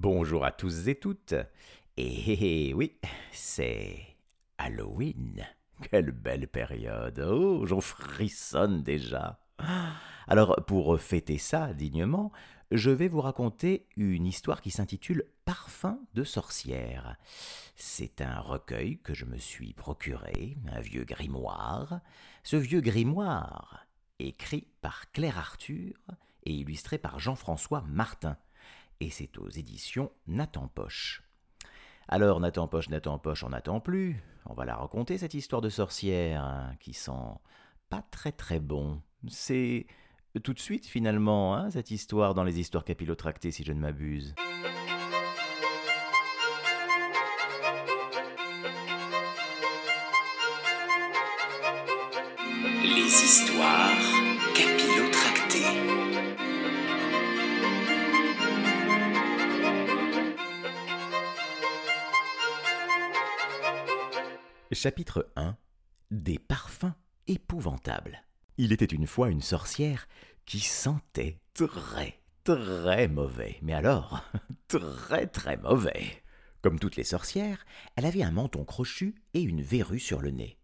Bonjour à tous et toutes. Et oui, c'est Halloween. Quelle belle période. Oh, j'en frissonne déjà. Alors, pour fêter ça dignement, je vais vous raconter une histoire qui s'intitule Parfum de sorcière. C'est un recueil que je me suis procuré, un vieux grimoire. Ce vieux grimoire, écrit par Claire Arthur et illustré par Jean-François Martin et c'est aux éditions Nathan Poche. Alors Nathan Poche, Nathan Poche, on n'attend plus. On va la raconter cette histoire de sorcière hein, qui sent pas très très bon. C'est tout de suite finalement hein, cette histoire dans les histoires capillotractées si je ne m'abuse. Les histoires Chapitre 1 Des parfums épouvantables. Il était une fois une sorcière qui sentait très, très mauvais. Mais alors, très, très mauvais. Comme toutes les sorcières, elle avait un menton crochu et une verrue sur le nez.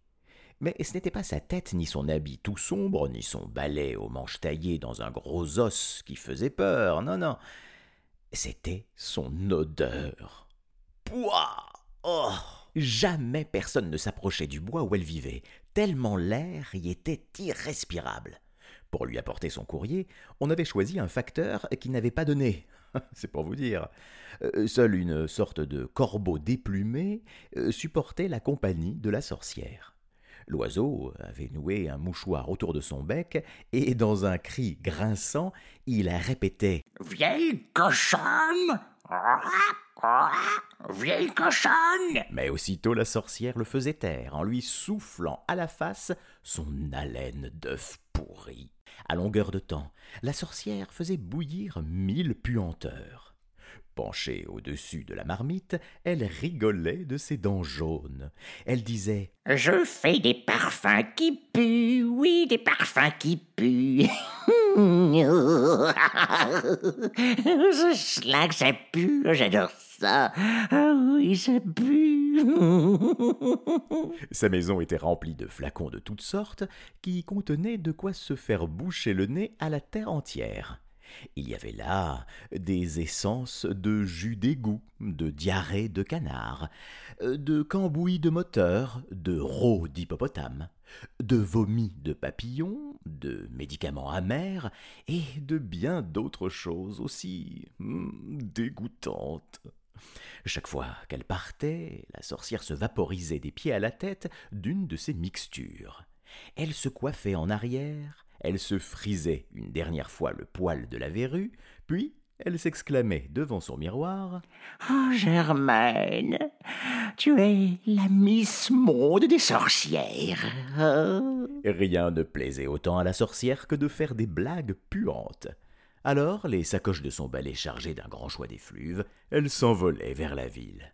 Mais ce n'était pas sa tête, ni son habit tout sombre, ni son balai aux manches taillées dans un gros os qui faisait peur. Non, non. C'était son odeur. Pouah Oh Jamais personne ne s'approchait du bois où elle vivait, tellement l'air y était irrespirable. Pour lui apporter son courrier, on avait choisi un facteur qui n'avait pas nez. C'est pour vous dire. Euh, seule une sorte de corbeau déplumé euh, supportait la compagnie de la sorcière. L'oiseau avait noué un mouchoir autour de son bec, et dans un cri grinçant, il répétait Vieille cochonne Vieille cochonne Mais aussitôt la sorcière le faisait taire en lui soufflant à la face son haleine d'œuf pourri. À longueur de temps, la sorcière faisait bouillir mille puanteurs. Penchée au-dessus de la marmite, elle rigolait de ses dents jaunes. Elle disait Je fais des parfums qui puent, oui, des parfums qui puent. Cela que ça pue, j'adore ça. Ah oui. Sa maison était remplie de flacons de toutes sortes qui contenaient de quoi se faire boucher le nez à la terre entière. Il y avait là des essences de jus d'égout, de diarrhée de canard, de cambouis de moteur, de rots d'hippopotame, de vomi de papillon, de médicaments amers et de bien d'autres choses aussi hmm, dégoûtantes. Chaque fois qu'elle partait, la sorcière se vaporisait des pieds à la tête d'une de ces mixtures. Elle se coiffait en arrière, elle se frisait une dernière fois le poil de la verrue, puis elle s'exclamait devant son miroir Oh, Germaine, tu es la Miss Monde des sorcières. Rien ne plaisait autant à la sorcière que de faire des blagues puantes. Alors, les sacoches de son balai chargées d'un grand choix d'effluves, elle s'envolait vers la ville.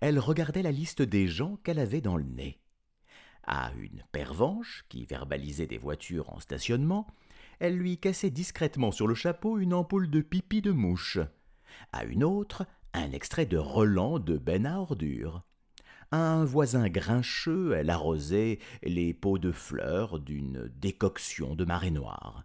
Elle regardait la liste des gens qu'elle avait dans le nez. À une pervenche, qui verbalisait des voitures en stationnement, elle lui cassait discrètement sur le chapeau une ampoule de pipi de mouche. À une autre, un extrait de Roland de Ben à ordures. À un voisin grincheux, elle arrosait les pots de fleurs d'une décoction de marée noire.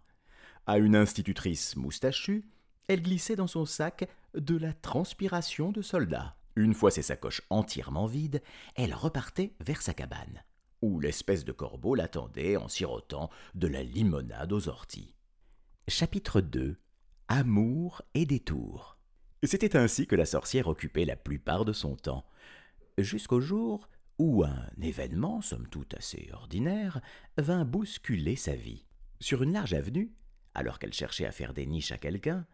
À une institutrice moustachue, elle glissait dans son sac de la transpiration de soldat. Une fois ses sacoches entièrement vides, elle repartait vers sa cabane où l'espèce de corbeau l'attendait en sirotant de la limonade aux orties. Chapitre 2 Amour et détour. C'était ainsi que la sorcière occupait la plupart de son temps, jusqu'au jour où un événement, somme toute assez ordinaire, vint bousculer sa vie. Sur une large avenue, alors qu'elle cherchait à faire des niches à quelqu'un,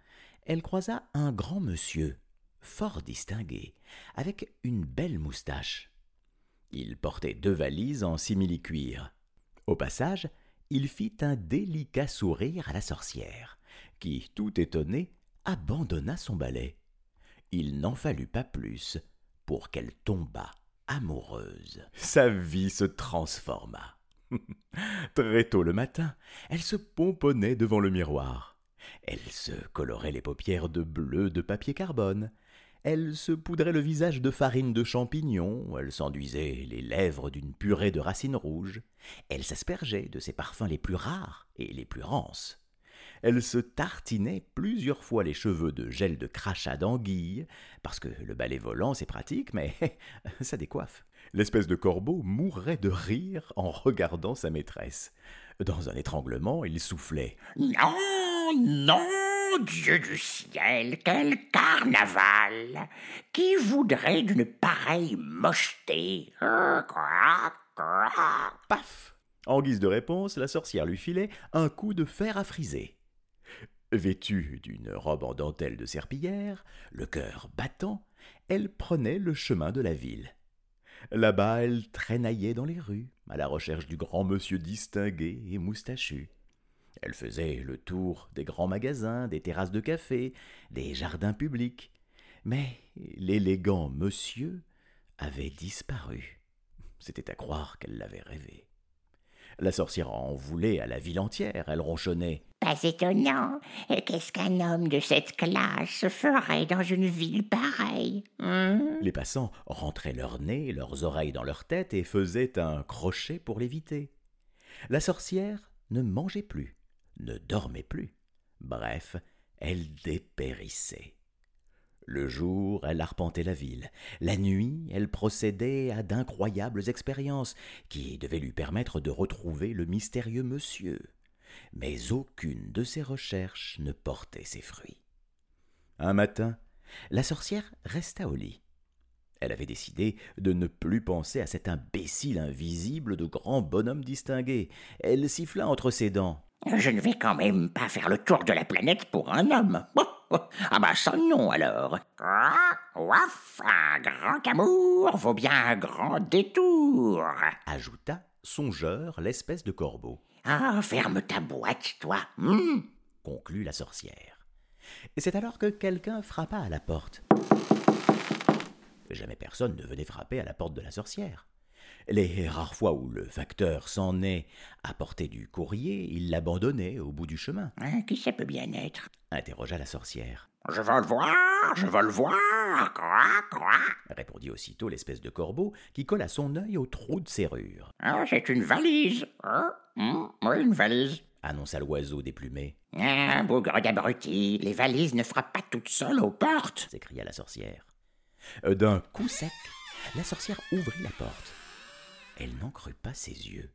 elle croisa un grand monsieur, fort distingué, avec une belle moustache. Il portait deux valises en simili-cuir. Au passage, il fit un délicat sourire à la sorcière, qui, tout étonnée, abandonna son balai. Il n'en fallut pas plus pour qu'elle tombât amoureuse. Sa vie se transforma. Très tôt le matin, elle se pomponnait devant le miroir. Elle se colorait les paupières de bleu de papier carbone. Elle se poudrait le visage de farine de champignon, elle s'enduisait les lèvres d'une purée de racines rouges, elle s'aspergeait de ses parfums les plus rares et les plus rances. Elle se tartinait plusieurs fois les cheveux de gel de crachat d'anguille, parce que le balai volant c'est pratique, mais ça décoiffe. L'espèce de corbeau mourrait de rire en regardant sa maîtresse. Dans un étranglement, il soufflait. Non, non, Dieu du ciel, quel carnaval Qui voudrait d'une pareille mocheté? Paf En guise de réponse, la sorcière lui filait un coup de fer à friser. Vêtue d'une robe en dentelle de serpillière, le cœur battant, elle prenait le chemin de la ville. Là-bas, elle traînaillait dans les rues, à la recherche du grand monsieur distingué et moustachu. Elle faisait le tour des grands magasins, des terrasses de café, des jardins publics. Mais l'élégant monsieur avait disparu. C'était à croire qu'elle l'avait rêvé. La sorcière en voulait à la ville entière, elle ronchonnait. Pas étonnant. Qu'est-ce qu'un homme de cette classe ferait dans une ville pareille hein? Les passants rentraient leur nez, leurs oreilles dans leur tête et faisaient un crochet pour l'éviter. La sorcière ne mangeait plus ne dormait plus. Bref, elle dépérissait. Le jour, elle arpentait la ville. La nuit, elle procédait à d'incroyables expériences qui devaient lui permettre de retrouver le mystérieux monsieur. Mais aucune de ses recherches ne portait ses fruits. Un matin, la sorcière resta au lit. Elle avait décidé de ne plus penser à cet imbécile invisible de grand bonhomme distingué. Elle siffla entre ses dents. Je ne vais quand même pas faire le tour de la planète pour un homme. Ah bah ça non alors. Ouaf, un grand amour vaut bien un grand détour. Ajouta songeur l'espèce de corbeau. Ah, ferme ta boîte, toi. Hmm? conclut la sorcière. Et c'est alors que quelqu'un frappa à la porte. Jamais personne ne venait frapper à la porte de la sorcière. Les rares fois où le facteur s'en est à porter du courrier, il l'abandonnait au bout du chemin. Hein, qui ça peut bien être? interrogea la sorcière. Je veux le voir, je veux le voir, quoi, quoi répondit aussitôt l'espèce de corbeau qui colla son œil au trou de serrure. Ah, c'est une valise. Ah, hmm, oui, une valise annonça l'oiseau déplumé. Ah, bougre d'abruti, les valises ne frappent pas toutes seules aux portes s'écria la sorcière. Euh, d'un coup sec, la sorcière ouvrit la porte. Elle n'en crut pas ses yeux.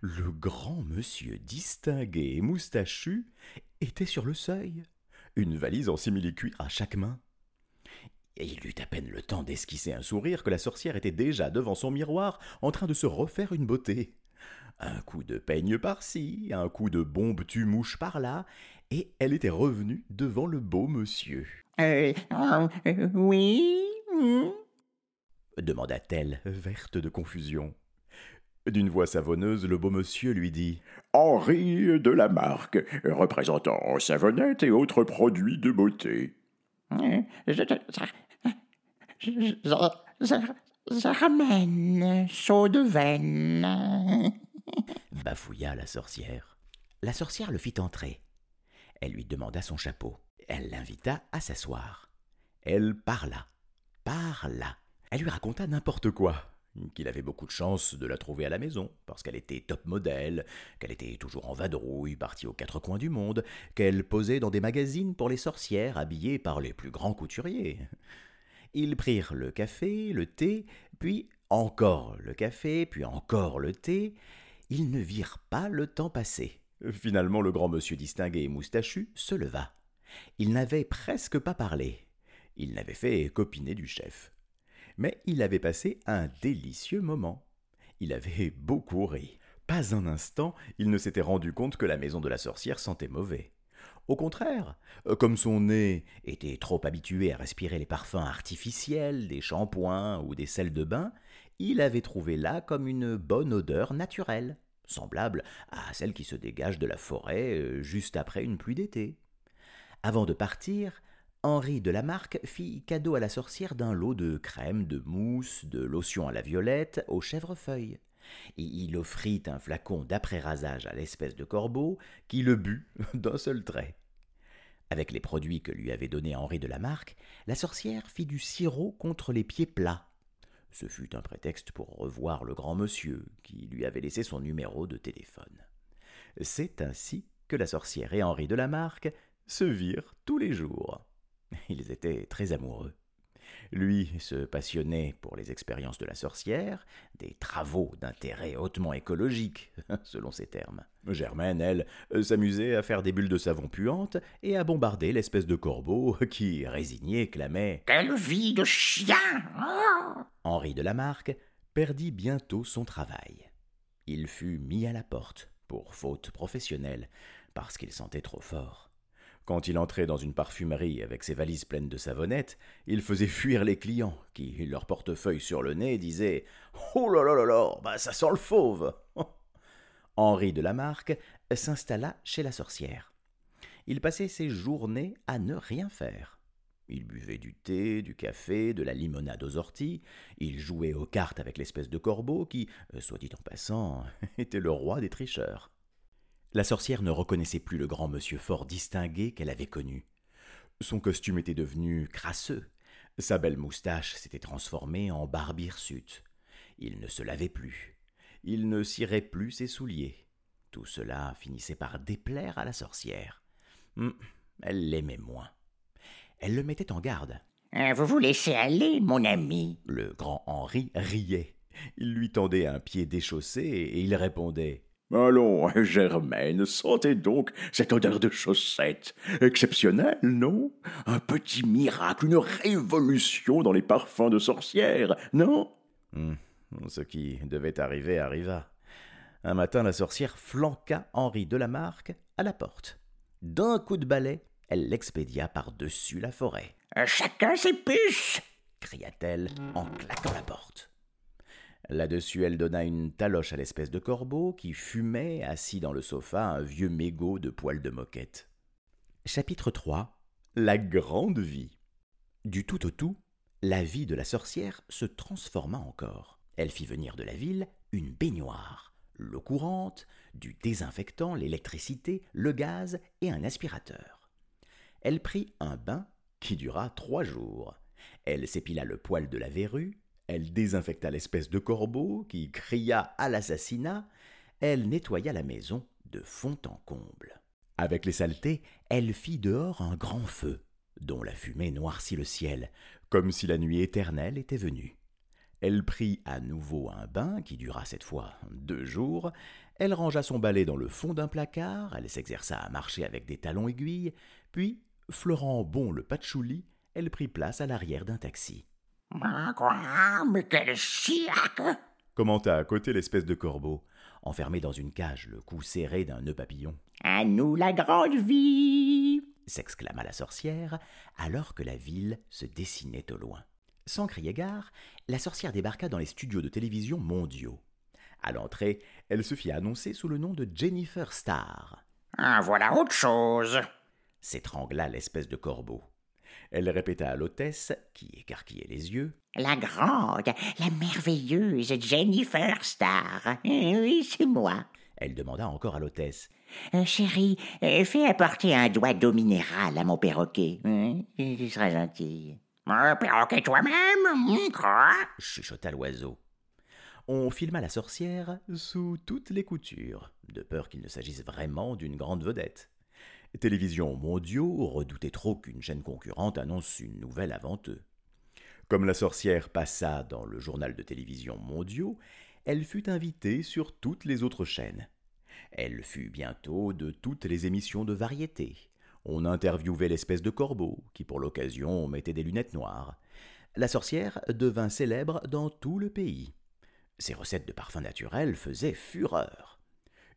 Le grand monsieur distingué et moustachu était sur le seuil, une valise en simili-cuir à chaque main. Et il eut à peine le temps d'esquisser un sourire que la sorcière était déjà devant son miroir en train de se refaire une beauté. Un coup de peigne par-ci, un coup de bombe tue-mouche par-là, et elle était revenue devant le beau monsieur. Euh, euh oui hmm demanda-t-elle, verte de confusion. D'une voix savonneuse, le beau monsieur lui dit Henri de la marque, représentant savonnette et autres produits de beauté. Chaud de veine. bafouilla la sorcière. La sorcière le fit entrer. Elle lui demanda son chapeau. Elle l'invita à s'asseoir. Elle parla, parla. Elle lui raconta n'importe quoi, qu'il avait beaucoup de chance de la trouver à la maison, parce qu'elle était top modèle, qu'elle était toujours en vadrouille, partie aux quatre coins du monde, qu'elle posait dans des magazines pour les sorcières habillées par les plus grands couturiers. Ils prirent le café, le thé, puis encore le café, puis encore le thé. Ils ne virent pas le temps passer. Finalement, le grand monsieur distingué et moustachu se leva. Il n'avait presque pas parlé. Il n'avait fait copiner du chef mais il avait passé un délicieux moment. Il avait beaucoup ri. Pas un instant, il ne s'était rendu compte que la maison de la sorcière sentait mauvais. Au contraire, comme son nez était trop habitué à respirer les parfums artificiels, des shampoings ou des sels de bain, il avait trouvé là comme une bonne odeur naturelle, semblable à celle qui se dégage de la forêt euh, juste après une pluie d'été. Avant de partir, Henri de Lamarck fit cadeau à la sorcière d'un lot de crème, de mousse, de lotion à la violette, au chèvrefeuille. Il offrit un flacon d'après-rasage à l'espèce de corbeau, qui le but d'un seul trait. Avec les produits que lui avait donnés Henri de Lamarck, la sorcière fit du sirop contre les pieds plats. Ce fut un prétexte pour revoir le grand monsieur, qui lui avait laissé son numéro de téléphone. C'est ainsi que la sorcière et Henri de Lamarck se virent tous les jours. Ils étaient très amoureux. Lui se passionnait pour les expériences de la sorcière, des travaux d'intérêt hautement écologique, selon ses termes. Germaine, elle, s'amusait à faire des bulles de savon puantes et à bombarder l'espèce de corbeau qui, résigné, clamait Quelle vie de chien Henri de Lamarck perdit bientôt son travail. Il fut mis à la porte, pour faute professionnelle, parce qu'il sentait trop fort. Quand il entrait dans une parfumerie avec ses valises pleines de savonnettes, il faisait fuir les clients, qui, leur portefeuille sur le nez, disaient Oh là là là là, bah ça sent le fauve Henri de Lamarck s'installa chez la sorcière. Il passait ses journées à ne rien faire. Il buvait du thé, du café, de la limonade aux orties, il jouait aux cartes avec l'espèce de corbeau qui, soit dit en passant, était le roi des tricheurs. La sorcière ne reconnaissait plus le grand monsieur fort distingué qu'elle avait connu. Son costume était devenu crasseux. Sa belle moustache s'était transformée en barbe hirsute. Il ne se lavait plus. Il ne cirait plus ses souliers. Tout cela finissait par déplaire à la sorcière. Hum, elle l'aimait moins. Elle le mettait en garde. Euh, vous vous laissez aller, mon ami. Le grand Henri riait. Il lui tendait un pied déchaussé et il répondait Allons, Germaine, sentez donc cette odeur de chaussettes. Exceptionnelle, non? Un petit miracle, une révolution dans les parfums de sorcière, non? Hmm, Ce qui devait arriver arriva. Un matin, la sorcière flanqua Henri de Lamarck à la porte. D'un coup de balai, elle l'expédia par-dessus la forêt. Chacun ses puces cria-t-elle en claquant la porte. Là-dessus, elle donna une taloche à l'espèce de corbeau qui fumait, assis dans le sofa, un vieux mégot de poils de moquette. Chapitre 3 La grande vie. Du tout au tout, la vie de la sorcière se transforma encore. Elle fit venir de la ville une baignoire, l'eau courante, du désinfectant, l'électricité, le gaz et un aspirateur. Elle prit un bain qui dura trois jours. Elle s'épila le poil de la verrue, elle désinfecta l'espèce de corbeau qui cria à l'assassinat, elle nettoya la maison de fond en comble. Avec les saletés, elle fit dehors un grand feu, dont la fumée noircit le ciel, comme si la nuit éternelle était venue. Elle prit à nouveau un bain qui dura cette fois deux jours, elle rangea son balai dans le fond d'un placard, elle s'exerça à marcher avec des talons aiguilles, puis, fleurant bon le patchouli, elle prit place à l'arrière d'un taxi. Quoi Mais quel cirque commenta à côté l'espèce de corbeau, enfermé dans une cage, le cou serré d'un nœud papillon. À nous la grande vie s'exclama la sorcière, alors que la ville se dessinait au loin. Sans crier gare, la sorcière débarqua dans les studios de télévision mondiaux. À l'entrée, elle se fit annoncer sous le nom de Jennifer Starr. Ah, voilà autre chose s'étrangla l'espèce de corbeau. Elle répéta à l'hôtesse, qui écarquillait les yeux. La grande, la merveilleuse Jennifer Starr. Eh oui, c'est moi. Elle demanda encore à l'hôtesse. Euh, chérie, euh, fais apporter un doigt d'eau minérale à mon perroquet. Hein? Tu seras gentil. Un perroquet toi-même Quoi? chuchota l'oiseau. On filma la sorcière sous toutes les coutures, de peur qu'il ne s'agisse vraiment d'une grande vedette. Télévision mondiaux redoutait trop qu'une chaîne concurrente annonce une nouvelle avant eux. Comme la sorcière passa dans le journal de télévision mondiaux, elle fut invitée sur toutes les autres chaînes. Elle fut bientôt de toutes les émissions de variété. On interviewait l'espèce de corbeau, qui pour l'occasion mettait des lunettes noires. La sorcière devint célèbre dans tout le pays. Ses recettes de parfums naturels faisaient fureur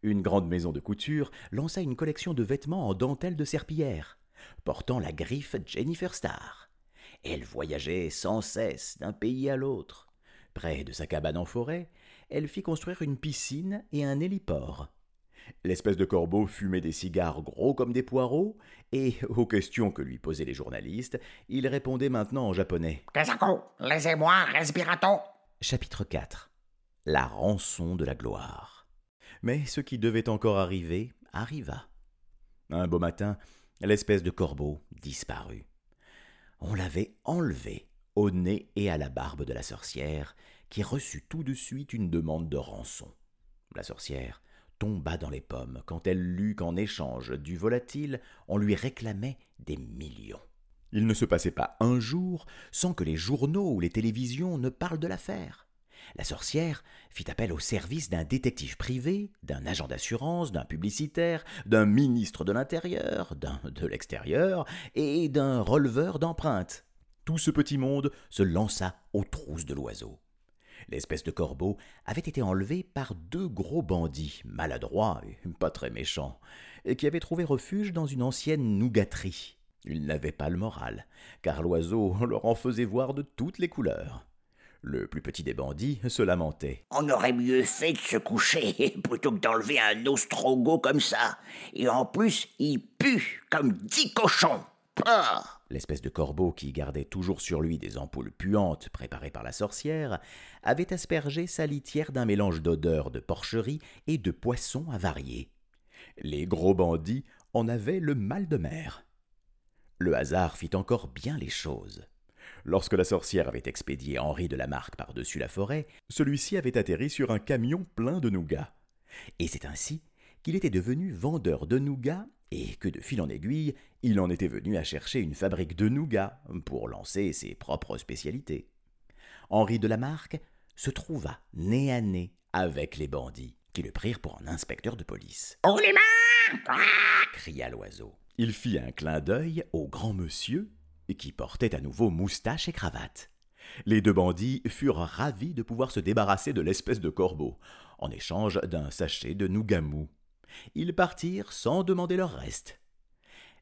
une grande maison de couture lança une collection de vêtements en dentelle de serpillière, portant la griffe Jennifer Starr. Elle voyageait sans cesse d'un pays à l'autre. Près de sa cabane en forêt, elle fit construire une piscine et un héliport. L'espèce de corbeau fumait des cigares gros comme des poireaux, et aux questions que lui posaient les journalistes, il répondait maintenant en japonais. laissez-moi, respirato. Chapitre 4 La rançon de la gloire. Mais ce qui devait encore arriver arriva. Un beau matin, L'espèce de corbeau disparut. On l'avait enlevé au nez et à la barbe de la sorcière, qui reçut tout de suite une demande de rançon. La sorcière tomba dans les pommes quand elle lut qu'en échange du volatile, on lui réclamait des millions. Il ne se passait pas un jour sans que les journaux ou les télévisions ne parlent de l'affaire. La sorcière fit appel au service d'un détective privé, d'un agent d'assurance, d'un publicitaire, d'un ministre de l'Intérieur, d'un de l'extérieur et d'un releveur d'empreintes. Tout ce petit monde se lança aux trousses de l'oiseau. L'espèce de corbeau avait été enlevé par deux gros bandits, maladroits et pas très méchants, qui avaient trouvé refuge dans une ancienne nougaterie. Ils n'avaient pas le moral, car l'oiseau leur en faisait voir de toutes les couleurs. Le plus petit des bandits se lamentait. On aurait mieux fait de se coucher plutôt que d'enlever un ostrogo comme ça. Et en plus, il pue comme dix cochons. L'espèce de corbeau qui gardait toujours sur lui des ampoules puantes préparées par la sorcière avait aspergé sa litière d'un mélange d'odeurs de porcherie et de poissons avariés. Les gros bandits en avaient le mal de mer. Le hasard fit encore bien les choses. Lorsque la sorcière avait expédié Henri de Lamarque par-dessus la forêt, celui-ci avait atterri sur un camion plein de nougats. Et c'est ainsi qu'il était devenu vendeur de nougats et que de fil en aiguille, il en était venu à chercher une fabrique de nougats pour lancer ses propres spécialités. Henri de Lamarque se trouva nez à nez avec les bandits, qui le prirent pour un inspecteur de police. Oh les mains cria l'oiseau. Il fit un clin d'œil au grand monsieur, qui portait à nouveau moustache et cravate. Les deux bandits furent ravis de pouvoir se débarrasser de l'espèce de corbeau, en échange d'un sachet de nougamou. Ils partirent sans demander leur reste.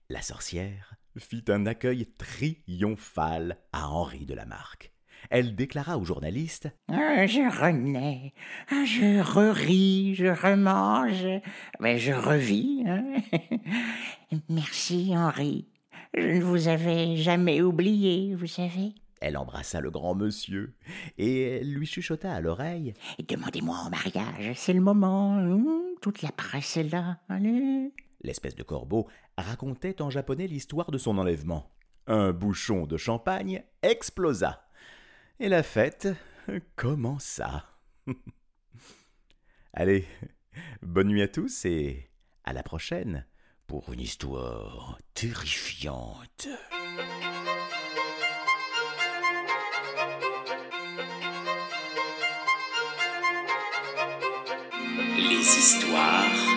La sorcière fit un accueil triomphal à Henri de Lamarque. Elle déclara aux journalistes ah, Je renais, ah, je reris, je remange, mais je revis. Hein. Merci, Henri. Je ne vous avais jamais oublié, vous savez. Elle embrassa le grand monsieur et lui chuchota à l'oreille. Demandez-moi en mariage, c'est le moment. Hein. toute la presse est là. Allez. L'espèce de corbeau racontait en japonais l'histoire de son enlèvement. Un bouchon de champagne explosa. Et la fête commença. Allez, bonne nuit à tous et à la prochaine pour une histoire terrifiante. Les histoires